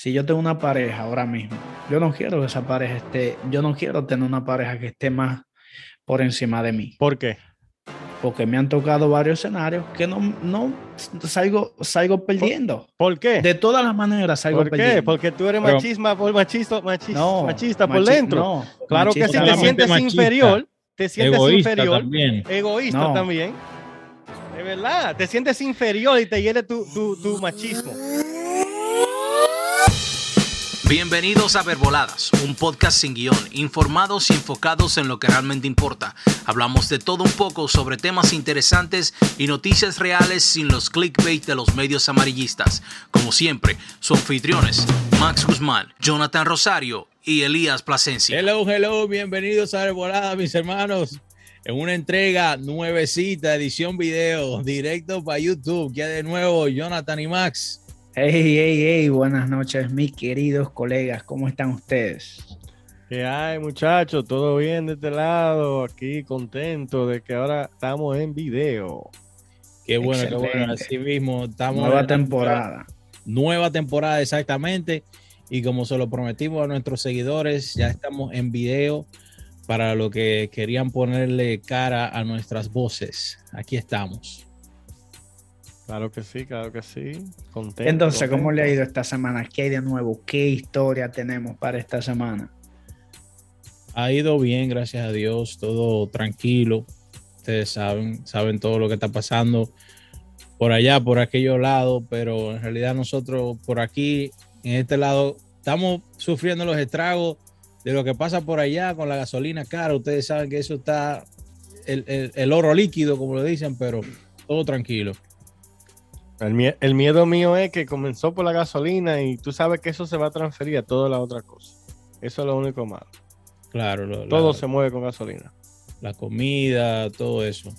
si yo tengo una pareja ahora mismo, yo no quiero que esa pareja esté, yo no quiero tener una pareja que esté más por encima de mí. ¿Por qué? Porque me han tocado varios escenarios que no, no salgo, salgo perdiendo. ¿Por qué? De todas las maneras salgo ¿Por qué? perdiendo. Porque tú eres por machista, machista, No, machista por machi- dentro. no, claro que sí, machista te sientes machista. inferior, te sientes Egoísta inferior, también. egoísta No. también. De verdad, te sientes inferior y te hiere tu, tu, tu machismo. Bienvenidos a Verboladas, un podcast sin guion, informados y enfocados en lo que realmente importa. Hablamos de todo un poco sobre temas interesantes y noticias reales sin los clickbait de los medios amarillistas. Como siempre, sus anfitriones, Max Guzmán, Jonathan Rosario y Elías Plasencia. Hello, hello, bienvenidos a Volada, mis hermanos. En una entrega nuevecita, edición video, directo para YouTube. Ya de nuevo, Jonathan y Max. Hey, hey, hey, buenas noches, mis queridos colegas, ¿cómo están ustedes? ¿Qué hay, muchachos? ¿Todo bien de este lado? Aquí contento de que ahora estamos en video. Qué bueno, qué bueno. Así mismo, estamos Nueva en temporada. Nueva temporada, exactamente. Y como se lo prometimos a nuestros seguidores, ya estamos en video para lo que querían ponerle cara a nuestras voces. Aquí estamos. Claro que sí, claro que sí. Contento. Entonces, ¿cómo le ha ido esta semana? ¿Qué hay de nuevo? ¿Qué historia tenemos para esta semana? Ha ido bien, gracias a Dios, todo tranquilo. Ustedes saben, saben todo lo que está pasando por allá, por aquellos lados, pero en realidad nosotros por aquí, en este lado, estamos sufriendo los estragos de lo que pasa por allá con la gasolina cara. Ustedes saben que eso está el, el- el oro líquido, como lo dicen, pero todo tranquilo. El, mie- el miedo mío es que comenzó por la gasolina y tú sabes que eso se va a transferir a toda la otra cosa. Eso es lo único malo. Claro, lo- la, Todo se mueve con gasolina. la comida, todo eso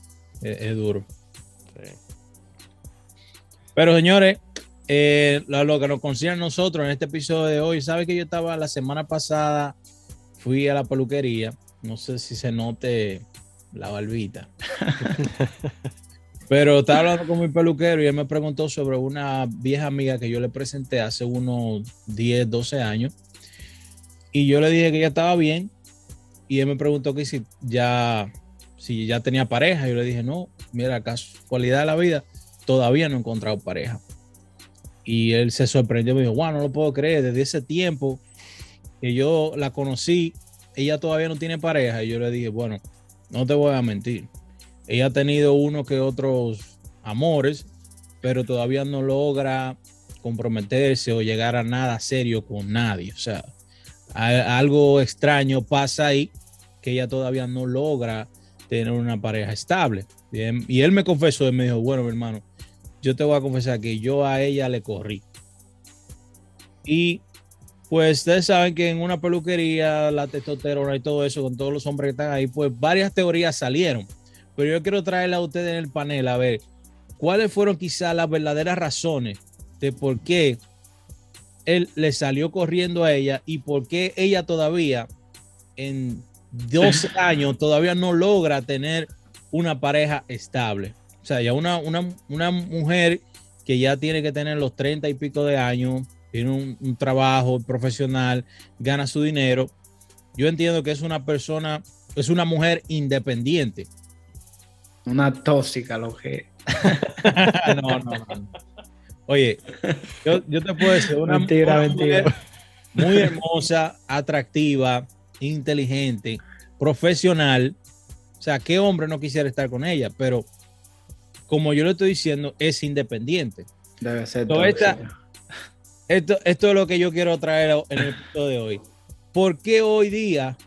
es- es duro. Sí. Pero señores, eh, lo, lo que nos concierne nosotros en este episodio de hoy, sabe que yo estaba la semana pasada, fui a la peluquería, no sé si se note la barbita, pero estaba hablando con mi peluquero y él me preguntó sobre una vieja amiga que yo le presenté hace unos 10, 12 años y yo le dije que ella estaba bien y él me preguntó que si ya, si ya tenía pareja, yo le dije no, mira, casualidad de la vida todavía no he encontrado pareja. Y él se sorprendió, me dijo, wow, no lo puedo creer, desde ese tiempo que yo la conocí, ella todavía no tiene pareja. Y yo le dije, bueno, no te voy a mentir. Ella ha tenido uno que otros amores, pero todavía no logra comprometerse o llegar a nada serio con nadie. O sea, algo extraño pasa ahí que ella todavía no logra tener una pareja estable. Y él me confesó, él me dijo, bueno, mi hermano, yo te voy a confesar que yo a ella le corrí. Y pues ustedes saben que en una peluquería, la testosterona y todo eso, con todos los hombres que están ahí, pues varias teorías salieron. Pero yo quiero traerle a ustedes en el panel a ver cuáles fueron quizás las verdaderas razones de por qué él le salió corriendo a ella y por qué ella todavía en 12 años todavía no logra tener una pareja estable. O sea, ya una, una, una mujer que ya tiene que tener los 30 y pico de años, tiene un, un trabajo profesional, gana su dinero. Yo entiendo que es una persona, es una mujer independiente. Una tóxica, lo que. no, no, no. Oye, yo, yo te puedo decir, una, Mentira, una mentira. mujer muy hermosa, atractiva, inteligente, profesional. O sea, ¿qué hombre no quisiera estar con ella? Pero como yo le estoy diciendo, es independiente. Debe ser esta-. Esto, esto es lo que yo quiero traer en el episodio de hoy. ¿Por qué hoy día,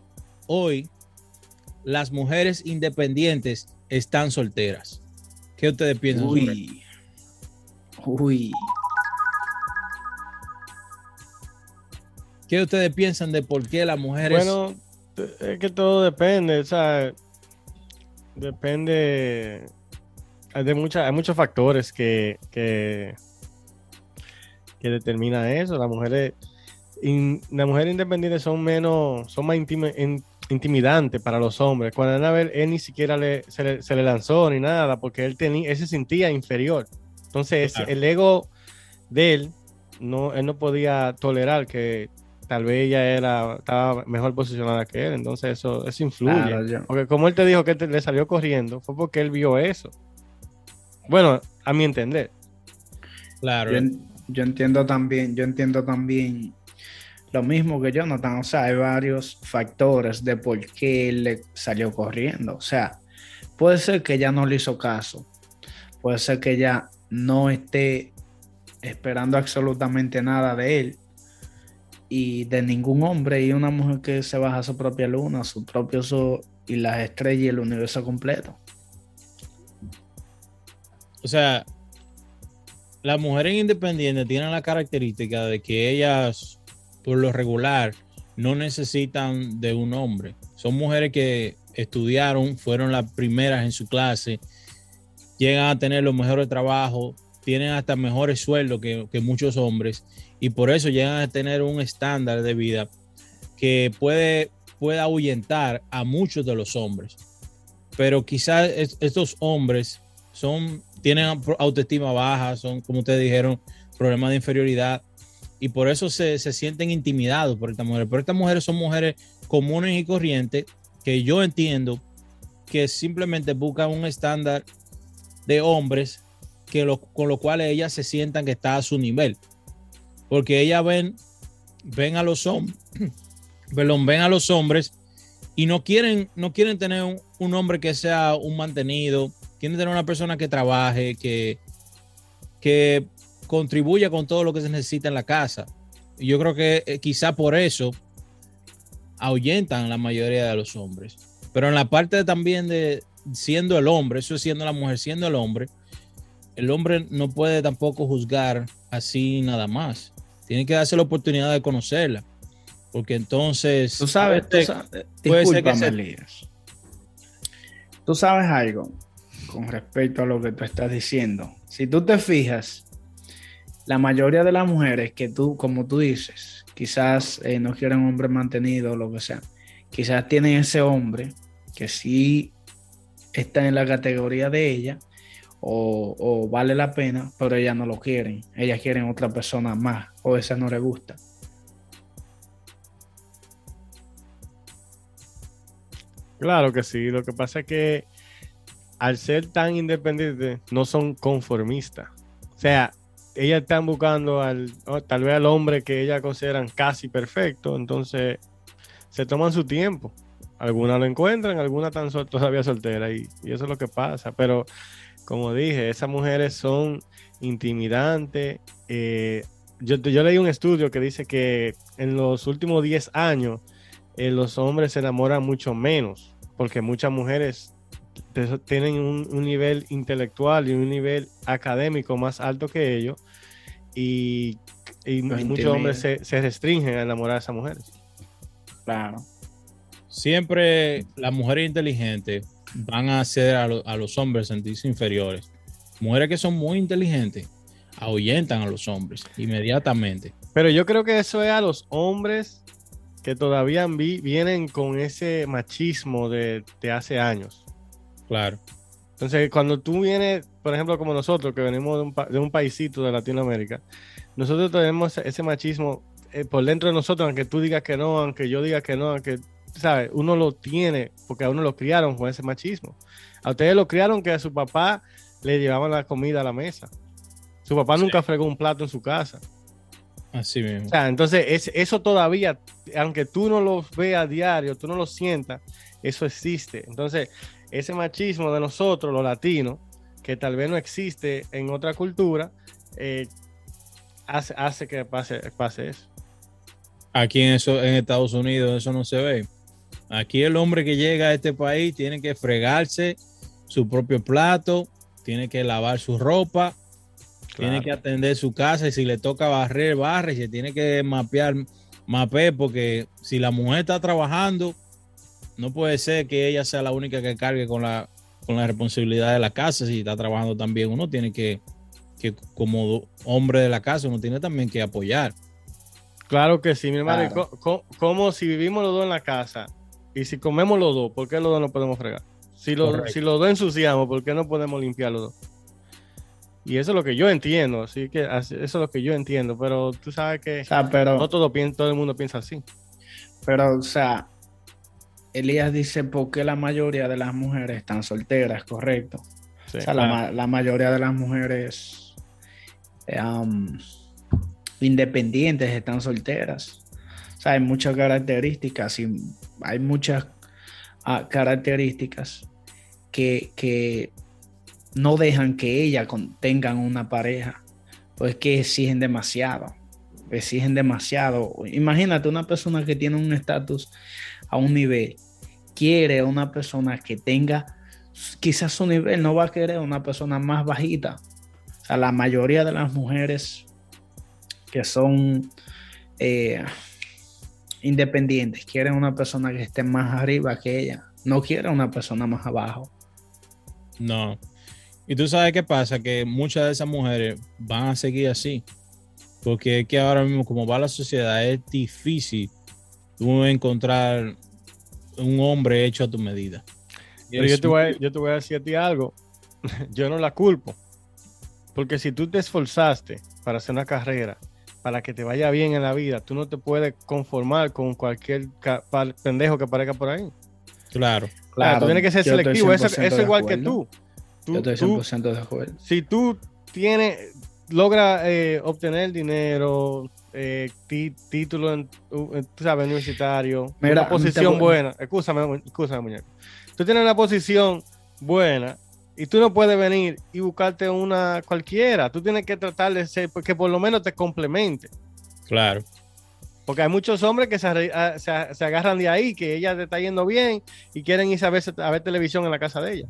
hoy, las mujeres independientes están solteras? ¿Qué ustedes piensan? Uy. Uy. ¿Qué ustedes piensan de por qué las mujeres... Bueno, es que todo depende, o sea, depende hay de mucha, hay muchos factores que, que, que determinan eso. Las mujeres, in- las mujeres independientes son menos, son más intimi- in- intimidantes para los hombres. Cuando van a ver, él ni siquiera le, se, le, se le lanzó ni nada, porque él tenía, él se sentía inferior. Entonces, Claro. el ego de él no, él no podía tolerar que tal vez ella era, estaba mejor posicionada que él, entonces eso, eso influye. Claro, Porque como él te dijo que te- le salió corriendo, fue porque él vio eso. Bueno, a mi entender. Claro. Yo entiendo también, yo entiendo también lo mismo que Jonathan, o sea, hay varios factores de por qué le salió corriendo. O sea, puede ser que ella no le hizo caso, puede ser que ella no esté esperando absolutamente nada de él y de ningún hombre y una mujer que se baja a su propia luna, su propio sol y las estrellas y el universo completo. O sea, las mujeres independientes tienen la característica de que ellas, por lo regular, no necesitan de un hombre. Son mujeres que estudiaron, fueron las primeras en su clase, llegan a tener los mejores trabajos, tienen hasta mejores sueldos que, muchos hombres y por eso llegan a tener un estándar de vida que puede, puede ahuyentar a muchos de los hombres. Pero quizás es- estos hombres son, tienen autoestima baja, son, como ustedes dijeron, problemas de inferioridad y por eso se, se sienten intimidados por estas mujeres. Pero estas mujeres son mujeres comunes y corrientes que yo entiendo que simplemente buscan un estándar de hombres que lo- con lo cual ellas se sientan que está a su nivel. Porque ellas ven, ven a los hombres, ven a los hombres y no quieren, no quieren tener un, un hombre que sea un mantenido, quieren tener una persona que trabaje, que, que contribuya con todo lo que se necesita en la casa. Y yo creo que eh, quizá por eso ahuyentan la mayoría de los hombres. Pero en la parte también de siendo el hombre, eso es siendo la mujer, siendo el hombre, el hombre no puede tampoco juzgar así nada más. Tiene que darse la oportunidad de conocerla. Porque entonces... Tú sabes, tú puede- sabes puede ser que discúlpame, se- Elías. Tú sabes algo con respecto a lo que tú estás diciendo. Si tú te fijas, la mayoría de las mujeres que tú, como tú dices, quizás eh, no quieren un hombre mantenido o lo que sea, quizás tienen ese hombre que sí está en la categoría de ella o, o vale la pena, pero ellas no lo quieren. Ellas quieren otra persona más o esa no le gusta. Claro que sí. Lo que pasa es que al ser tan independientes, no son conformistas. O sea, ellas están buscando al, o tal vez al hombre que ellas consideran casi perfecto, entonces se toman su tiempo. Algunas lo encuentran, algunas están todavía solteras y, eso es lo que pasa. Pero como dije, esas mujeres son intimidantes. eh, yo, yo leí un estudio que dice que en los últimos 10 años eh, los hombres se enamoran mucho menos, porque muchas mujeres tienen un, un nivel intelectual y un nivel académico más alto que ellos, y, muchos hombres se, se restringen a enamorar a esas mujeres. Claro. siempre las mujeres inteligentes van a hacer a, lo- a los hombres sentirse inferiores. Mujeres que son muy inteligentes ahuyentan a los hombres inmediatamente. Pero yo creo que eso es a los hombres que todavía vi- vienen con ese machismo de, de hace años. Claro. Entonces, cuando tú vienes, por ejemplo, como nosotros, que venimos de un, pa- de un paisito de Latinoamérica, nosotros tenemos ese- machismo eh, por dentro de nosotros, aunque tú digas que no, aunque yo diga que no, aunque, ¿sabes? Uno lo tiene porque a uno lo criaron con ese machismo. A ustedes lo criaron que a su papá le llevaban la comida a la mesa. Su papá Sí. nunca fregó un plato en su casa. Así mismo. O sea, entonces es- eso todavía, aunque tú no lo veas a diario, tú no lo sientas, eso existe. Entonces, ese machismo de nosotros, los latinos, que tal vez no existe en otra cultura, eh, hace, hace que pase, pase eso. Aquí en, eso, en Estados Unidos eso no se ve. Aquí el hombre que llega a este país tiene que fregarse su propio plato, tiene que lavar su ropa, tiene que atender su casa y si le toca barrer, barre y se tiene que mapear, mape porque si la mujer está trabajando, no puede ser que ella sea la única que cargue con la, con la responsabilidad de la casa. Si está trabajando también, uno tiene que, que como hombre de la casa, uno tiene también que apoyar. Claro que sí, mi hermano. Claro. Como si vivimos los dos en la casa y si comemos los dos, ¿por qué los dos no podemos fregar? Si los, Correcto. si los dos ensuciamos, ¿por qué no podemos limpiar los dos? Y eso es lo que yo entiendo, así que así- eso es lo que yo entiendo, pero tú sabes que O sea, pero, no todo, todo el mundo piensa así. pero, o sea, Elías dice por qué la mayoría de las mujeres están solteras, correcto. Sí. O sea, la, ma- la mayoría de las mujeres um, independientes están solteras. O sea, hay muchas características y hay muchas ah, características que, que no dejan que ellas tengan una pareja. Pues que exigen demasiado. Exigen demasiado. Imagínate una persona que tiene un estatus a un nivel. Quiere una persona que tenga quizás su nivel no va a querer una persona más bajita. O sea, la mayoría de las mujeres que son eh, independientes quieren una persona que esté más arriba que ella. No quieren una persona más abajo. No. Y tú sabes qué pasa, que muchas de esas mujeres van a seguir así. Porque es que ahora mismo, como va la sociedad, es difícil tú encontrar un hombre hecho a tu medida. Pero yo te, voy a, yo te voy a decir a ti algo. Yo no la culpo. Porque si tú te esforzaste para hacer una carrera, para que te vaya bien en la vida, tú no te puedes conformar con cualquier pendejo que aparezca por ahí. Claro. Claro, tú tienes que ser selectivo. Eso, 100% eso de igual que tú. Tú- Yo estoy tú- 100% de acuerdo. si tú tienes, logra eh, obtener dinero, eh, título, en, tú sabes, universitario, Mira, una posición buena, escúchame, escúchame, muñeco. Tú tienes una posición buena y tú no puedes venir y buscarte una cualquiera. Tú tienes que tratar de ser, que por lo menos te complemente. Claro. Porque hay muchos hombres que se, a- se agarran de ahí, que ella te está yendo bien y quieren irse a ver, a ver televisión en la casa de ella.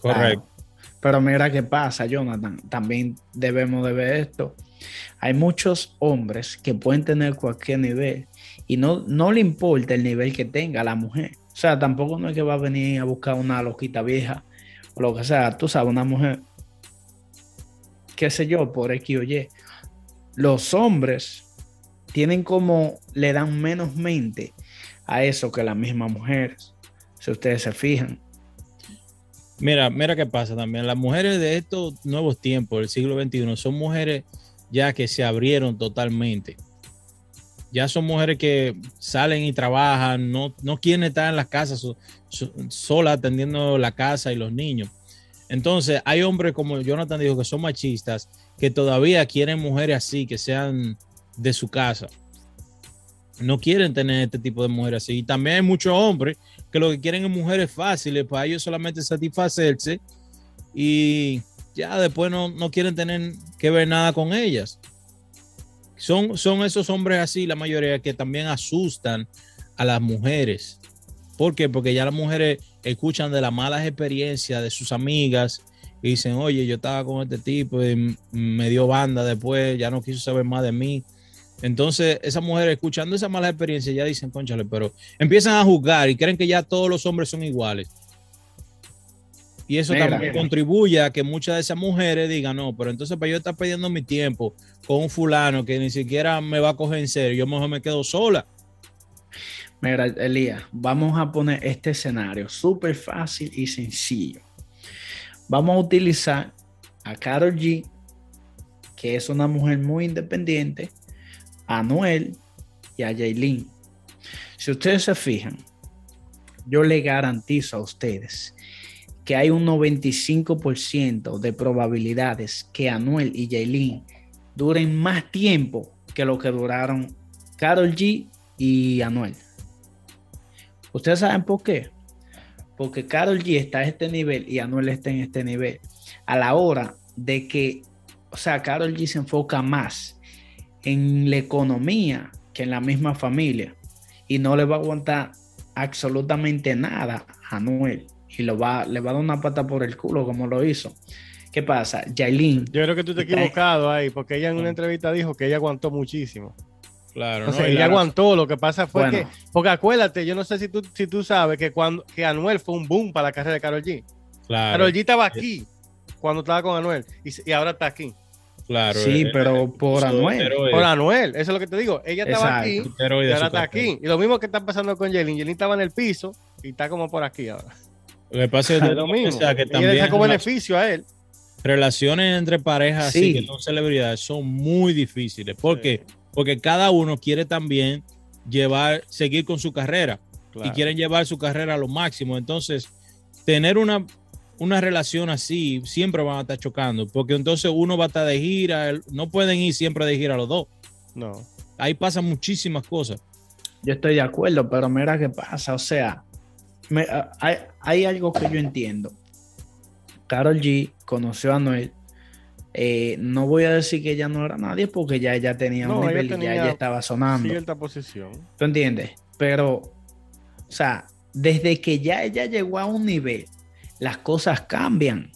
Correcto. Claro. Pero mira qué pasa, Jonathan. También debemos de ver esto. Hay muchos hombres que pueden tener cualquier nivel y no, no le importa el nivel que tenga la mujer. O sea, tampoco no es que va a venir a buscar una loquita vieja o lo que sea. Tú sabes, una mujer, qué sé yo, por X o. Los hombres tienen como, le dan menos mente a eso que las mismas mujeres. Si ustedes se fijan. Mira, mira qué pasa también. Las mujeres de estos nuevos tiempos, del siglo XXI, son mujeres ya que se abrieron totalmente. Ya son mujeres que salen y trabajan, no, no quieren estar en las casas so- so- solas atendiendo la casa y los niños. Entonces, hay hombres como Jonathan dijo que son machistas, que todavía quieren mujeres así, que sean de su casa. No quieren tener este tipo de mujeres así. Y también hay muchos hombres que lo que quieren es mujeres fáciles, para ellos solamente satisfacerse y ya después no, no quieren tener que ver nada con ellas. Son, son esos hombres así, la mayoría, que también asustan a las mujeres. ¿Por qué? Porque ya las mujeres escuchan de las malas experiencias de sus amigas y dicen, oye, yo estaba con este tipo y me dio banda después, ya no quiso saber más de mí. Entonces, esas mujeres escuchando esa mala experiencia ya dicen, conchale, pero empiezan a juzgar y creen que ya todos los hombres son iguales. Y eso también mira. contribuye a que muchas de esas mujeres digan, no, pero entonces para yo estar perdiendo mi tiempo con un fulano que ni siquiera me va a coger en serio, yo mejor me quedo sola. Mira, Elías, vamos a poner este escenario súper fácil y sencillo. Vamos a utilizar a Carol G, que es una mujer muy independiente, a Noel y a Jaylin. Si ustedes se fijan, yo le garantizo a ustedes que hay un 95% de probabilidades que Anuel y Jaylin duren más tiempo que lo que duraron Carol G y Anuel. ¿Ustedes saben por qué? Porque Carol G está a este nivel y Anuel está en este nivel. A la hora de que, o sea, Carol G se enfoca más en la economía que en la misma familia y no le va a aguantar absolutamente nada a Anuel y lo va, le va a dar una pata por el culo como lo hizo. ¿Qué pasa? Yailin, Yo creo que tú te has equivocado ahí, porque ella en una entrevista dijo que ella aguantó muchísimo. Claro, O sea, ¿no? Y ella la- aguantó, lo que pasa fue Bueno. que, porque acuérdate, yo no sé si tú, si tú sabes que cuando que Anuel fue un boom para la carrera de Karol G. claro, Karol G estaba aquí cuando estaba con Anuel y, ahora está aquí. claro, sí, eh, pero por eso, Anuel. Por Anuel, eso es lo que te digo. Ella estaba Exacto. aquí y ahora está aquí. Y lo mismo que está pasando con Yelin. Yelin estaba en el piso y está como por aquí ahora. Lo que pasa es que lo mismo. o sea, que también sacó beneficio a él. Relaciones entre parejas así Sí. que son celebridades son muy difíciles. ¿Por qué? Porque cada uno quiere también llevar, seguir con su carrera y quieren llevar su carrera a lo máximo. Entonces, tener una, una relación así siempre van a estar chocando, porque entonces uno va a estar de gira, no pueden ir siempre de gira los dos. No. Ahí pasan muchísimas cosas. Yo estoy de acuerdo, pero mira qué pasa. O sea, me- hay, hay algo que yo entiendo. Carol G conoció a Noel. Eh, no voy a decir que ella no era nadie porque ya ella tenía No, un ella nivel y ya tenía ella estaba sonando. Cierta posición. ¿Tú entiendes? Pero, o sea, desde que ya ella llegó a un nivel, las cosas cambian.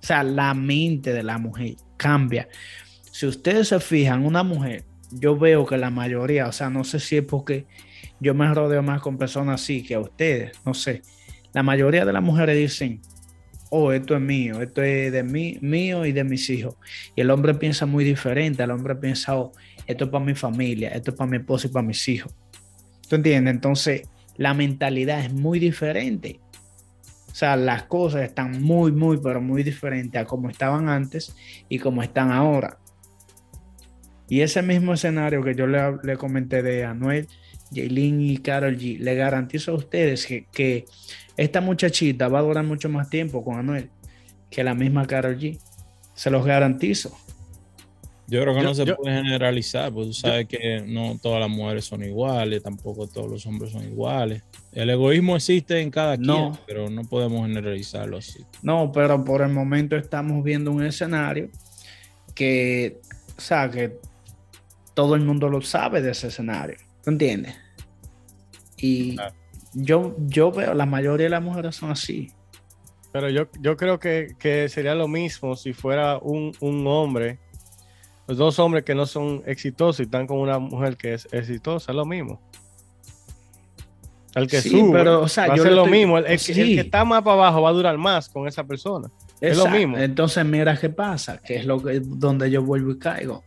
O sea, la mente de la mujer cambia. Si ustedes se fijan, una mujer, yo veo que la mayoría, o sea, no sé si es porque yo me rodeo más con personas así que a ustedes, no sé. La mayoría de las mujeres dicen, oh, esto es mío, esto es de mí, mío y de mis hijos. Y el hombre piensa muy diferente. El hombre piensa, oh, esto es para mi familia, esto es para mi esposo y para mis hijos. ¿Tú entiendes? Entonces, la mentalidad es muy diferente. O sea, las cosas están muy, muy, pero muy diferentes a como estaban antes y como están ahora. Y ese mismo escenario que yo le, le comenté de Anuel, Jaylin y Carol G, le garantizo a ustedes que, que esta muchachita va a durar mucho más tiempo con Anuel que la misma Carol G. Se los garantizo. Yo creo que Yo- no se yo- puede generalizar, porque tú sabes que no todas las mujeres son iguales, tampoco todos los hombres son iguales. El egoísmo existe en cada No. quien, pero no podemos generalizarlo así. No, pero por el momento estamos viendo un escenario que, o sea, que todo el mundo lo sabe de ese escenario. ¿Tú entiendes? Y Claro. yo, yo veo, la mayoría de las mujeres son así. Pero yo, yo creo que, que sería lo mismo si fuera un, un hombre, los dos hombres que no son exitosos y están con una mujer que es exitosa, es lo mismo. El que Sí, sube pero, o sea, va a yo ser lo estoy- mismo. El, el que, el sí. que está más para abajo va a durar más con esa persona. Es lo mismo. Entonces, mira qué pasa, que es lo que donde yo vuelvo y caigo.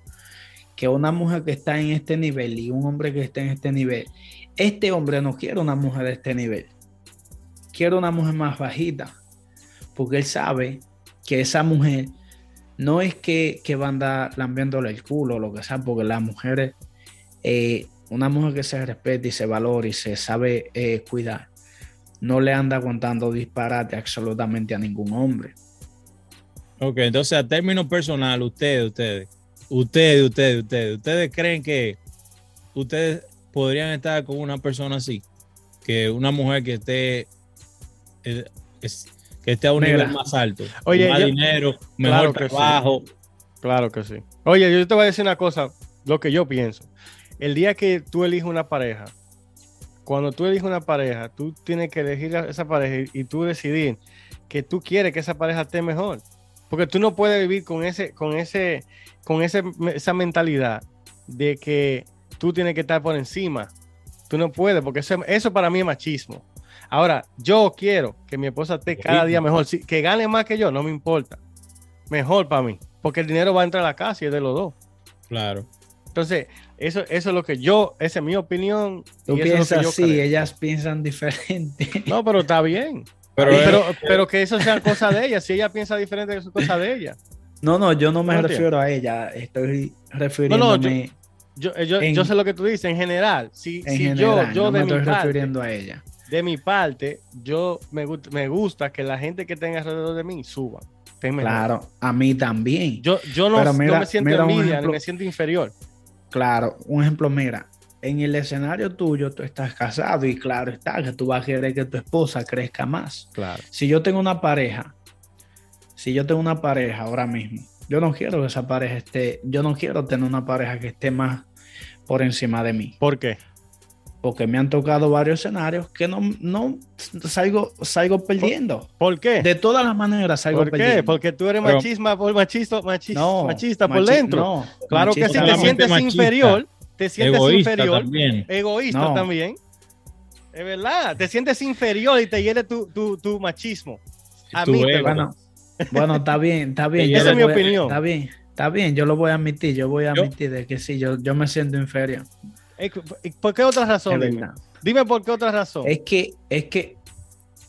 Que una mujer que está en este nivel y un hombre que está en este nivel, este hombre no quiere una mujer de este nivel. Quiere una mujer más bajita. Porque él sabe que esa mujer no es que, que va a andar lambiéndole el culo o lo que sea, porque las mujeres, eh, una mujer que se respete y se valora y se sabe eh, cuidar, no le anda aguantando disparate absolutamente a ningún hombre. Ok, entonces a término personal, ustedes, ustedes, ustedes, ustedes, ustedes, ustedes creen que ustedes podrían estar con una persona así, que una mujer que esté eh, es- que esté a un nivel más alto, Oye, más yo- dinero, mejor Claro que sí. trabajo. Claro que sí. Oye, yo te voy a decir una cosa, lo que yo pienso. El día que tú eliges una pareja, cuando tú eliges una pareja, tú tienes que elegir a esa pareja y, y tú decidir que tú quieres que esa pareja esté mejor. Porque tú no puedes vivir con ese, con ese, con ese, esa mentalidad de que tú tienes que estar por encima. Tú no puedes, porque eso, eso para mí es machismo. Ahora, yo quiero que mi esposa esté cada día mejor. Sí, que gane más que yo, no me importa. Mejor para mí. Porque el dinero va a entrar a la casa y es de los dos. Claro. Entonces, eso, eso es lo que yo, esa es mi opinión. Tú y eso es lo que piensas yo así, creo. ellas piensan diferente. No, pero está bien. Pero, Pero, es- pero, pero que eso sea cosa de ella. Si ella piensa diferente, eso es cosa de ella. No, no, yo no me No refiero a ella, estoy refiriéndome No, no, Yo, yo, En- yo sé lo que tú dices en general. Si, en si general, yo, de, me mi estoy parte, refiriendo a ella. de mi parte, yo me, gust- me gusta que la gente que tenga alrededor de mí suba. Claro, a mí también. Yo, yo no, mira- no me siento envidia ni ejemplo. me siento inferior. Claro, un ejemplo, mira, en el escenario tuyo tú estás casado y claro está que tú vas a querer que tu esposa crezca más. Claro. Si yo tengo una pareja, si yo tengo una pareja ahora mismo, yo no quiero que esa pareja esté, yo no quiero tener una pareja que esté más por encima de mí, ¿Por qué? porque me han tocado varios escenarios que no, no salgo, salgo perdiendo. ¿Por qué? De todas las maneras salgo ¿Por qué? perdiendo. Porque tú eres Pero- machisma, por machista, machis- no, machista por machi- dentro. no, claro que sí, machista te sientes machista. inferior, te sientes egoísta inferior, también. egoísta No. también. Es verdad, te sientes inferior y te hiere tu, tu, tu machismo. A Tu mí, ego. Bueno, bueno, está bien, está bien. Esa yo es mi opinión. Está bien, está bien, yo lo voy a admitir, yo voy a Yo- admitir de que sí, yo, yo me siento inferior. Eh, ¿Por qué otra razón? Dime, por qué otra razón. Es que, es que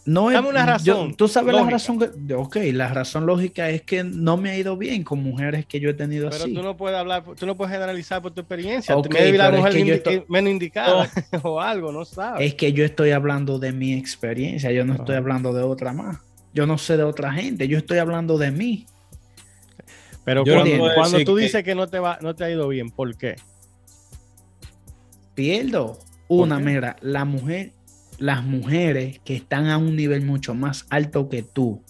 no es, Dame una yo- razón tú sabes lógica. la razón que, ok, la razón lógica es que no me ha ido bien con mujeres que yo he tenido Pero así. tú no puedes hablar, tú no puedes generalizar por tu experiencia. Ok, tú maybe la pero es mujer que yo indi- estoy- menos indicada o algo, no sabes. Es que yo estoy hablando de mi experiencia, yo no estoy hablando de otra más. Yo no sé de otra gente, yo estoy hablando de mí. Pero Yo no cuando, decir tú que- dices que no te va, no te ha ido bien, ¿por qué? Pierdo una, qué? mira, la mujer, las mujeres que están a un nivel mucho más alto que tú.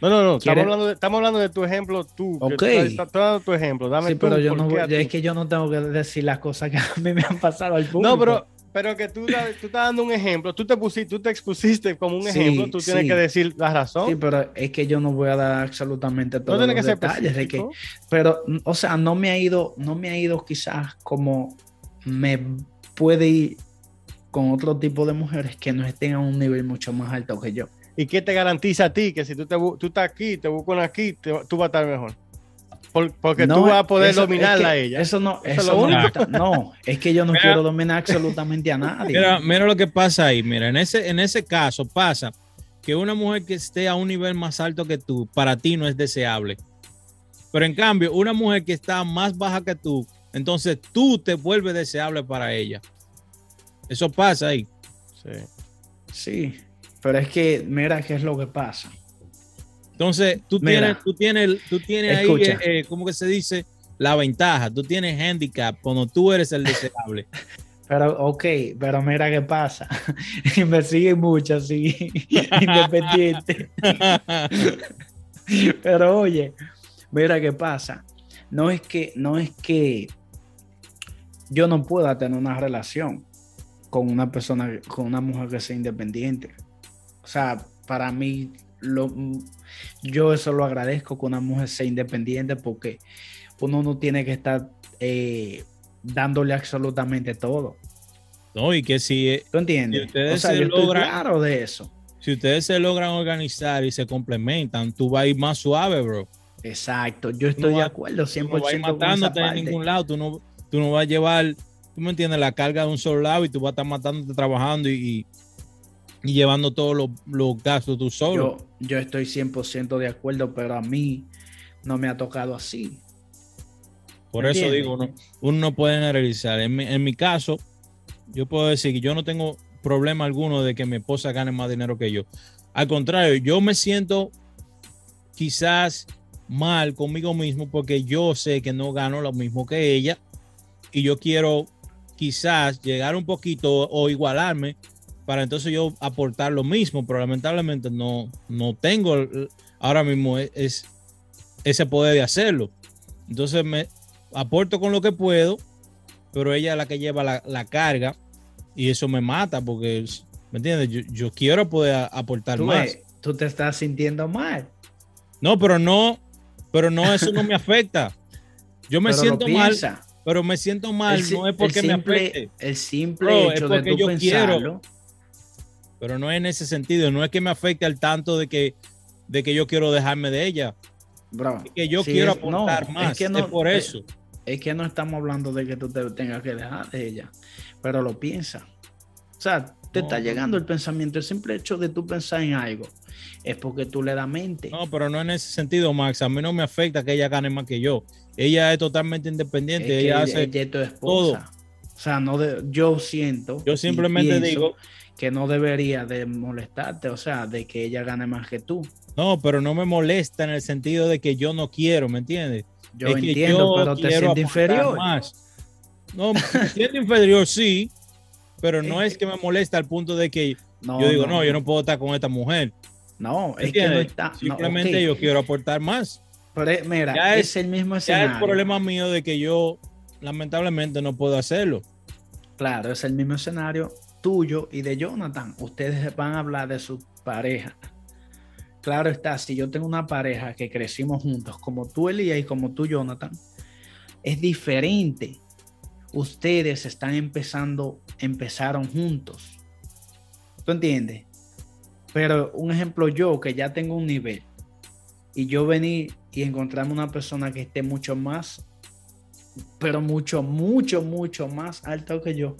No, no, no. Estamos ¿Quieres- hablando, de, estamos hablando de tu ejemplo tú. que Ok. tú estás- dando tu ejemplo. Dame Sí, tú, pero yo ¿por no voy- es que yo no tengo que decir las cosas que a mí me han pasado al público. No, pero, pero que tú, tú estás dando un ejemplo. Tú te pusiste, tú te expusiste como un Sí, ejemplo. Tú tienes sí. que decir la razón. Sí, pero es que yo no voy a dar absolutamente no todos tienes los que detalles de que, pero, o sea, no me ha ido, no me ha ido quizás como me puede ir con otro tipo de mujeres que no estén a un nivel mucho más alto que yo. ¿Y qué te garantiza a ti que si tú, te, tú estás aquí, te buscan aquí, te- tú vas a estar mejor? Por- porque No, tú vas a poder eso- es dominarla a ella. Eso no, Eso es eso lo no, único. está- no, es que yo no Mira. quiero dominar absolutamente a nadie. Mira, mira lo que pasa ahí. Mira, en ese, en ese caso pasa que una mujer que esté a un nivel más alto que tú, para ti no es deseable. Pero en cambio, una mujer que está más baja que tú, entonces tú te vuelves deseable para ella. Eso pasa ahí. Sí. Sí, pero es que mira qué es lo que pasa. Entonces, tú Mira. tienes, tú tienes, tú tienes ahí, Escucha. eh, eh, ¿cómo que se dice? La ventaja. Tú tienes handicap cuando tú eres el deseable. Pero, ok, pero mira qué pasa. Me siguen mucho así, independiente. Pero oye, mira qué pasa. No es que, no es que yo no pueda tener una relación con una persona, con una mujer que sea independiente. O sea, para mí, lo, yo eso lo agradezco que una mujer sea independiente porque uno no tiene que estar eh, dándole absolutamente todo. No, y que si, eh, ¿Tú entiendes? Ustedes o sea, se yo estoy logran- claro de eso. si ustedes se logran organizar y se complementan, tú vas a ir más suave, bro. Exacto, yo estoy de acuerdo 100% Tú no vas a ir matándote en ningún lado. Tú no, tú no vas a llevar, tú me entiendes, la carga de un solo lado y tú vas a estar matándote trabajando y, y, y llevando todos los, los gastos tú solo. Yo, yo estoy 100% de acuerdo, pero a mí no me ha tocado así. Por ¿Me eso entiendes? digo, uno, uno no puede generalizar. En mi, en mi caso, yo puedo decir que yo no tengo problema alguno de que mi esposa gane más dinero que yo. Al contrario, yo me siento quizás mal conmigo mismo porque yo sé que no gano lo mismo que ella y yo quiero quizás llegar un poquito o igualarme para entonces yo aportar lo mismo, pero lamentablemente no, no tengo ahora mismo es, es ese poder de hacerlo. Entonces me aporto con lo que puedo, pero ella es la que lleva la, la carga y eso me mata porque, ¿me entiendes? Yo, yo quiero poder aportar Tú, más. tú te estás sintiendo mal. No, pero no, pero no, eso no me afecta. Yo me pero siento mal, pero me siento mal, El no es porque me afecte, El simple Bro, es hecho de porque tú yo quiero. Pero no es en ese sentido, no es que me afecte al tanto de que, de que yo quiero dejarme de ella, Bro, es que yo si quiero es- no, aportar más, Es, que es, no, por eh, eso. Es que no estamos hablando de que tú te tengas que dejar de ella, pero lo piensa. O sea, te No, está llegando el pensamiento. El simple hecho de tú pensar en algo es porque tú le das mente. No, pero no en ese sentido, Max. A mí no me afecta que ella gane más que yo. Ella es totalmente Es independiente. que ella ella, hace. ella es tu esposa. O sea, no de- yo siento. Yo simplemente digo, que no debería de molestarte, o sea, de que ella gane más que tú. no, pero no me molesta en el sentido de que yo no quiero, ¿me entiendes? Yo Es que entiendo, yo pero te sientes inferior. Más. No, me siento inferior, sí, pero no es que me molesta al punto de que No, yo digo, no, yo no puedo estar con esta mujer. No, es que no está. no, Simplemente yo quiero aportar más. pero mira, Ya es, es- el mismo Ya escenario. es problema mío de que yo lamentablemente no puedo hacerlo. Claro, es el mismo escenario tuyo y de Jonathan. Ustedes van a hablar de su pareja. Claro está, si yo tengo una pareja que crecimos juntos, como tú, Elías, y como tú, Jonathan, es diferente. Ustedes están empezando, empezaron juntos. ¿Tú entiendes? Pero un ejemplo, yo que ya tengo un nivel y yo venir y encontrarme una persona que esté mucho más, pero mucho, mucho, mucho más alto que yo.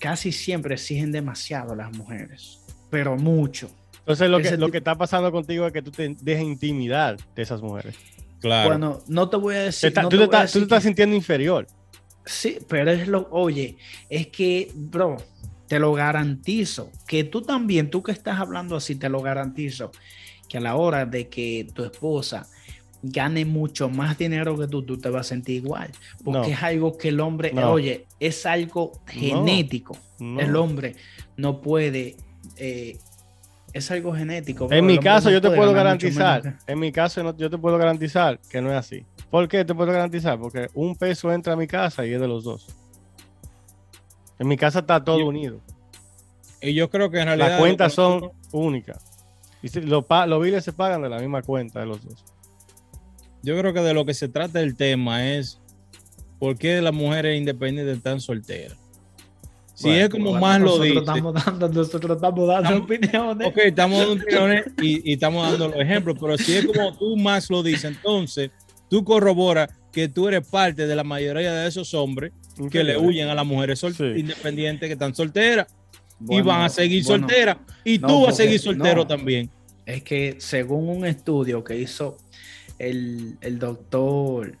Casi siempre exigen demasiado las mujeres, pero mucho. Entonces lo que, lo que está pasando contigo es que tú te dejas intimidad de esas mujeres. Claro. Bueno, no te voy a decir. está- no tú, te te tú te estás sintiendo inferior. Sí, pero es lo, oye, es que, bro, te lo garantizo, que tú también, tú que estás hablando así, te lo garantizo, que a la hora de que tu esposa gane mucho más dinero que tú, tú te vas a sentir igual, porque No. es algo que el hombre, No. oye, es algo genético, No. el hombre no puede, eh, es algo genético. En mi caso, no yo te puedo garantizar, en mi caso, no- yo te puedo garantizar que no es así. ¿Por qué te puedo garantizar? Porque un peso entra a mi casa y es de los dos. En mi casa está todo Yo- unido. y yo creo que en realidad. Las cuentas son únicas. Y si los, los biles se pagan de la misma cuenta de los dos. Yo creo que de lo que se trata el tema es por qué las mujeres independientes están solteras. Si Bueno, es como Bueno, más lo dice. Estamos dando, nosotros estamos dando Estamos- opiniones. Ok, estamos dando opiniones y, y estamos dando los ejemplos, pero si es como tú más lo dices, entonces tú corroboras que tú eres parte de la mayoría de esos hombres que le huyen a las mujeres sol- Sí. independientes que están solteras y van a seguir bueno, solteras y no, tú vas a seguir soltero no. también. Es que según un estudio que hizo el, el doctor,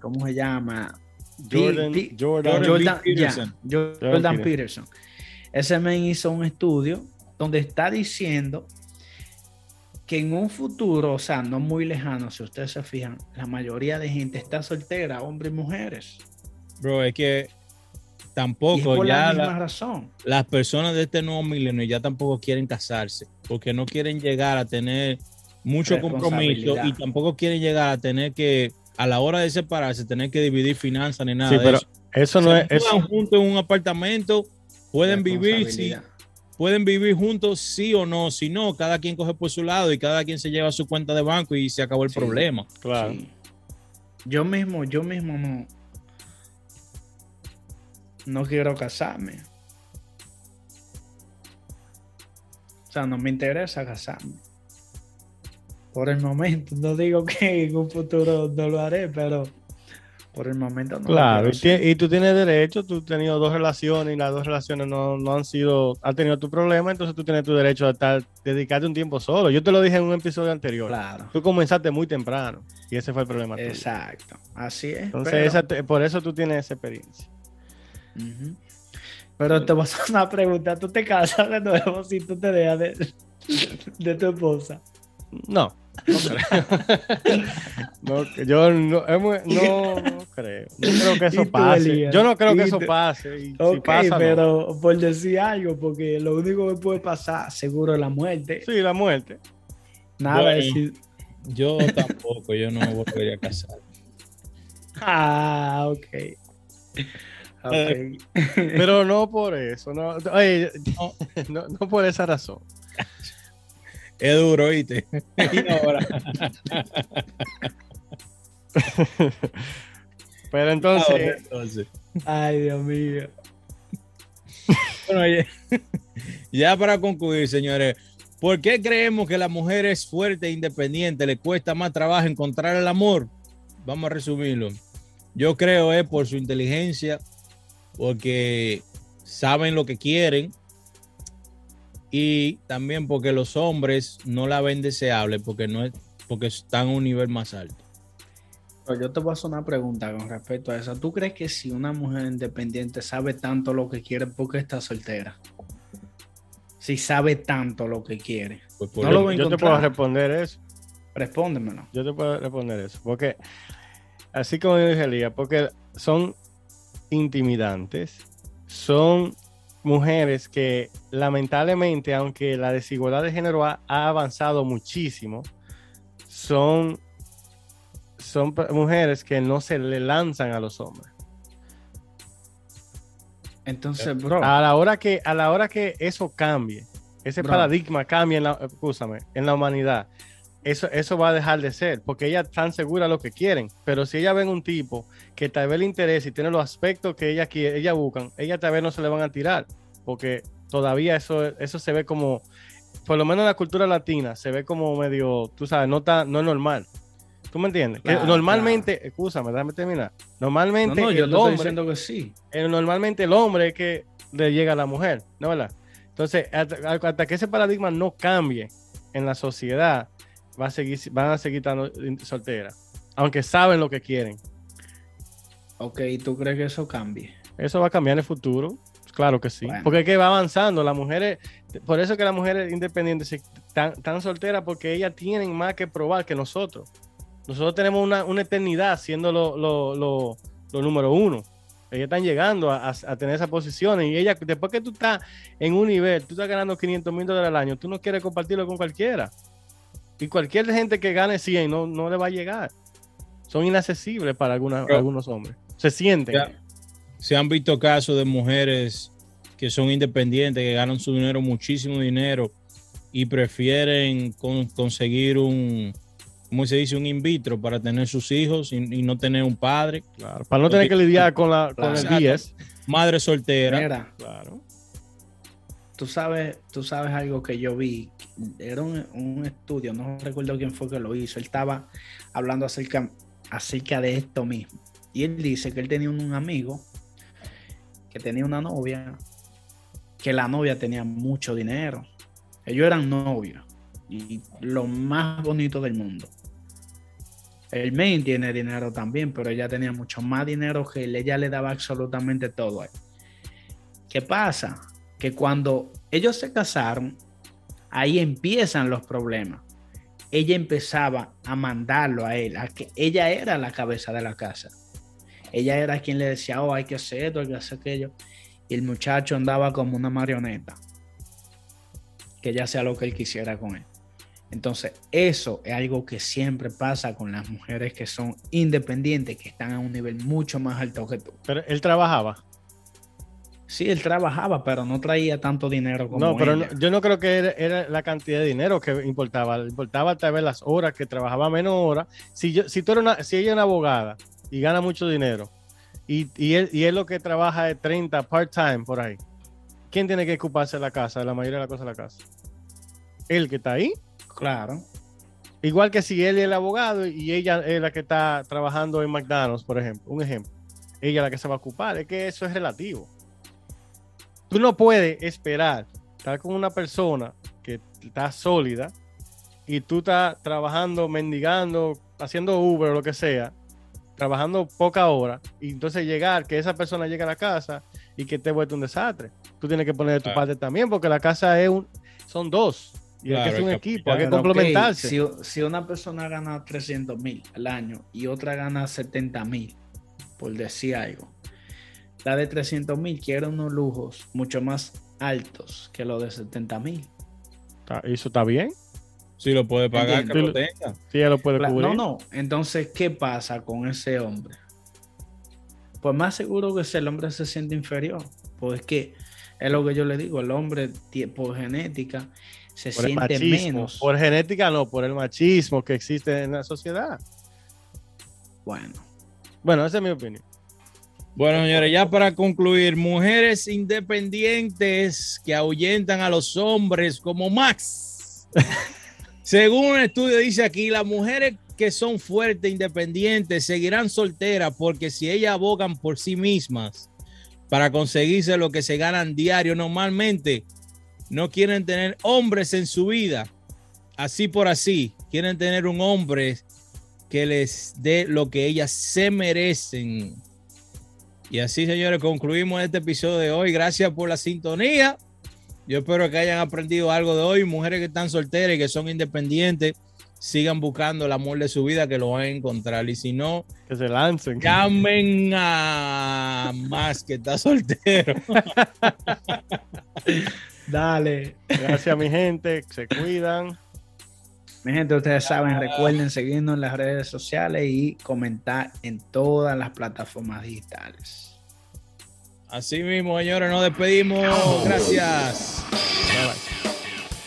¿cómo se llama? Jordan, Jordan, Peterson. Jo- Jordan Jordan Peterson. Peterson. Ese men hizo un estudio donde está diciendo que en un futuro, o sea, no muy lejano, si ustedes se fijan, la mayoría de gente está soltera, hombres y mujeres. Bro, es que Y es tampoco por ya la misma la- razón. las personas de este nuevo milenio ya tampoco quieren casarse porque no quieren llegar a tener mucho compromiso y tampoco quieren llegar a tener que a la hora de separarse tener que dividir finanzas ni nada Sí, de pero eso. eso Se no es. eso- juntos en un apartamento, pueden vivir sí, Responsabilidad. pueden vivir juntos sí o no, si no cada quien coge por su lado y cada quien se lleva su cuenta de banco y se acabó el Sí. problema. claro. Sí. Yo mismo, yo mismo no. No quiero casarme. Sea, no me interesa casarme. Por el momento, no digo que en un futuro no lo haré, pero por el momento no. Claro, y, tú tienes derecho, tú has tenido dos relaciones y las dos relaciones no, no han sido, has tenido tu problema, entonces tú tienes tu derecho a estar, dedicarte un tiempo solo. Yo te lo dije en un episodio anterior. Claro. Tú comenzaste muy temprano y ese fue el problema tuyo. Exacto. Así es. Entonces, pero- esa te- por eso tú tienes esa experiencia. Pero te voy a hacer una pregunta. ¿Tú te casas de nuevo si tú te dejas de, de tu esposa? No, no creo. No, yo no, no, no creo. No creo que ¿Y eso pase. Yo no creo que ¿Y eso pase. Y si pasa, no. pero por decir algo, porque lo único que puede pasar, seguro es la muerte. Sí, la muerte. Nada Bueno. Yo tampoco, yo no me volvería a casar. ah, ok. Pero no por eso. No, oye, no, no por esa razón. Es duro, ¿viste? Y ahora, Pero entonces. Ay, Dios mío. Bueno, ya, ya para concluir, señores, ¿por qué creemos que la mujer es fuerte e independiente? ¿Le cuesta más trabajo encontrar el amor? Vamos a resumirlo. Yo creo es por su inteligencia, porque saben lo que quieren y también porque los hombres no la ven deseable porque no es porque están a un nivel más alto. Pero yo te voy a hacer una pregunta con respecto a eso. ¿Tú crees que si una mujer independiente sabe tanto lo que quiere, ¿por qué está soltera? Si sabe tanto lo que quiere. Pues por No lo eso- voy a yo te puedo responder eso. Respóndemelo. Yo te puedo responder eso. Porque, así como yo dije, Elías, porque son intimidantes, son mujeres que lamentablemente, aunque la desigualdad de género ha, ha avanzado muchísimo, son, son mujeres que no se le lanzan a los hombres. Entonces, bro. A la hora que, a la hora que eso cambie, ese Bro. paradigma cambie en la, escúchame, en la humanidad, eso, eso va a dejar de ser, porque ellas están seguras de lo que quieren. Pero si ellas ven un tipo que tal vez le interesa y tiene los aspectos que ellas quieren, ellas buscan, ellas tal vez no se le van a tirar, porque todavía eso, eso se ve como, por lo menos en la cultura latina, se ve como medio, tú sabes, no, está, no es normal. ¿Tú me entiendes? Que Claro, normalmente, escúchame, déjame terminar. No, Normalmente, no, yo el te estoy hombre, diciendo que sí. eh, normalmente el hombre es que le llega a la mujer, ¿no verdad? Entonces, hasta, hasta que ese paradigma no cambie en la sociedad, va a seguir, van a seguir estando solteras, aunque saben lo que quieren. Ok, ¿tú crees que eso cambie? Eso va a cambiar en el futuro. Claro que sí. Bueno. Porque es que va avanzando. Las mujeres, por eso que las mujeres independientes están, están solteras, porque ellas tienen más que probar que nosotros. Nosotros tenemos una, una eternidad siendo lo, lo- lo- lo número uno. Ellas están llegando a, a- a tener esa posición. Y ella, después que tú estás en un nivel, tú estás ganando 500 mil dólares al año, tú no quieres compartirlo con cualquiera. Y cualquier gente que gane 100 no, no le va a llegar. Son inaccesibles para algunas- Pero- algunos hombres. Se sienten. Ya. Se han visto casos de mujeres que son independientes, que ganan su dinero, muchísimo dinero, y prefieren con- conseguir un, ¿cómo se dice? Un in vitro para tener sus hijos y, y no tener un padre. Claro, para no tener que lidiar con, la, con el Claro. 10. Madre soltera. Mira, Claro. Tú sabes, tú sabes algo que yo vi. Era un, un estudio, no recuerdo quién fue que lo hizo. Él estaba hablando acerca, acerca de esto mismo. Y él dice que él tenía un, amigo que tenía una novia, que la novia tenía mucho dinero. Ellos eran novios y lo más bonito del mundo. El main tiene dinero también, pero ella tenía mucho más dinero que él. Ella le daba absolutamente todo a él. ¿Qué pasa? Que cuando ellos se casaron, ahí empiezan los problemas. Ella empezaba a mandarlo a él, a que ella era la cabeza de la casa. Ella era quien le decía, oh, hay que hacer esto, hay que hacer aquello. Y el muchacho andaba como una marioneta. Que ella hacía lo que él quisiera con él. Entonces, eso es algo que siempre pasa con las mujeres que son independientes, que están a un nivel mucho más alto que tú. Pero él trabajaba. Sí, él trabajaba, pero no traía tanto dinero como No, pero no- yo no creo que era, era la cantidad de dinero que importaba. Importaba tal vez las horas que trabajaba menos horas. Si, yo, si, tú eres una, si ella es una abogada y gana mucho dinero y, y, él, y él lo que trabaja es 30 part-time por ahí, ¿quién tiene que ocuparse de la casa, de la mayoría de las cosas de la casa? Él que está ahí. Claro. Igual que si él es el abogado y ella es la que está trabajando en McDonald's, por ejemplo, un ejemplo. Ella es la que se va a ocupar, es que eso es relativo. Tú no puedes esperar estar con una persona que está sólida y tú estás trabajando, mendigando, haciendo Uber o lo que sea, trabajando poca hora, y entonces llegar, que esa persona llegue a la casa y que te vuelva un desastre. Tú tienes que poner de tu Claro. parte también, porque la casa es un, son dos. Y hay Claro, que ser un hay que equipo, hay que complementarse. si, si una persona gana 300 mil al año y otra gana 70 mil, por decir algo, la de 300 mil quiere unos lujos mucho más altos que los de 70 mil. ¿Eso está bien? Si lo puede pagar, Entiendo. que lo tenga. Sí, ella lo puede cubrir. No, no. Entonces, ¿qué pasa con ese hombre? Pues más seguro que ese el hombre se siente inferior. Pues es que es lo que yo le digo, el hombre por genética se por siente machismo. menos. Por genética no, por el machismo que existe en la sociedad. Bueno, Bueno, esa es mi opinión. Bueno, señores, ya para concluir, mujeres independientes que ahuyentan a los hombres como Max. Según un estudio dice aquí, las mujeres que son fuertes, independientes, seguirán solteras porque si ellas abogan por sí mismas para conseguirse lo que se ganan diario normalmente, no quieren tener hombres en su vida, así por así, quieren tener un hombre que les dé lo que ellas se merecen. Y así, señores, concluimos este episodio de hoy. Gracias por la sintonía. Yo espero que hayan aprendido algo de hoy. Mujeres que están solteras y que son independientes, sigan buscando el amor de su vida que lo van a encontrar. Y si no, Que se lancen. llamen a más que está soltero. dale. Gracias, mi gente. Se cuidan. Mi gente, ustedes saben, recuerden seguirnos en las redes sociales y comentar en todas las plataformas digitales. Así mismo, señores, nos despedimos. Gracias. Bye, bye.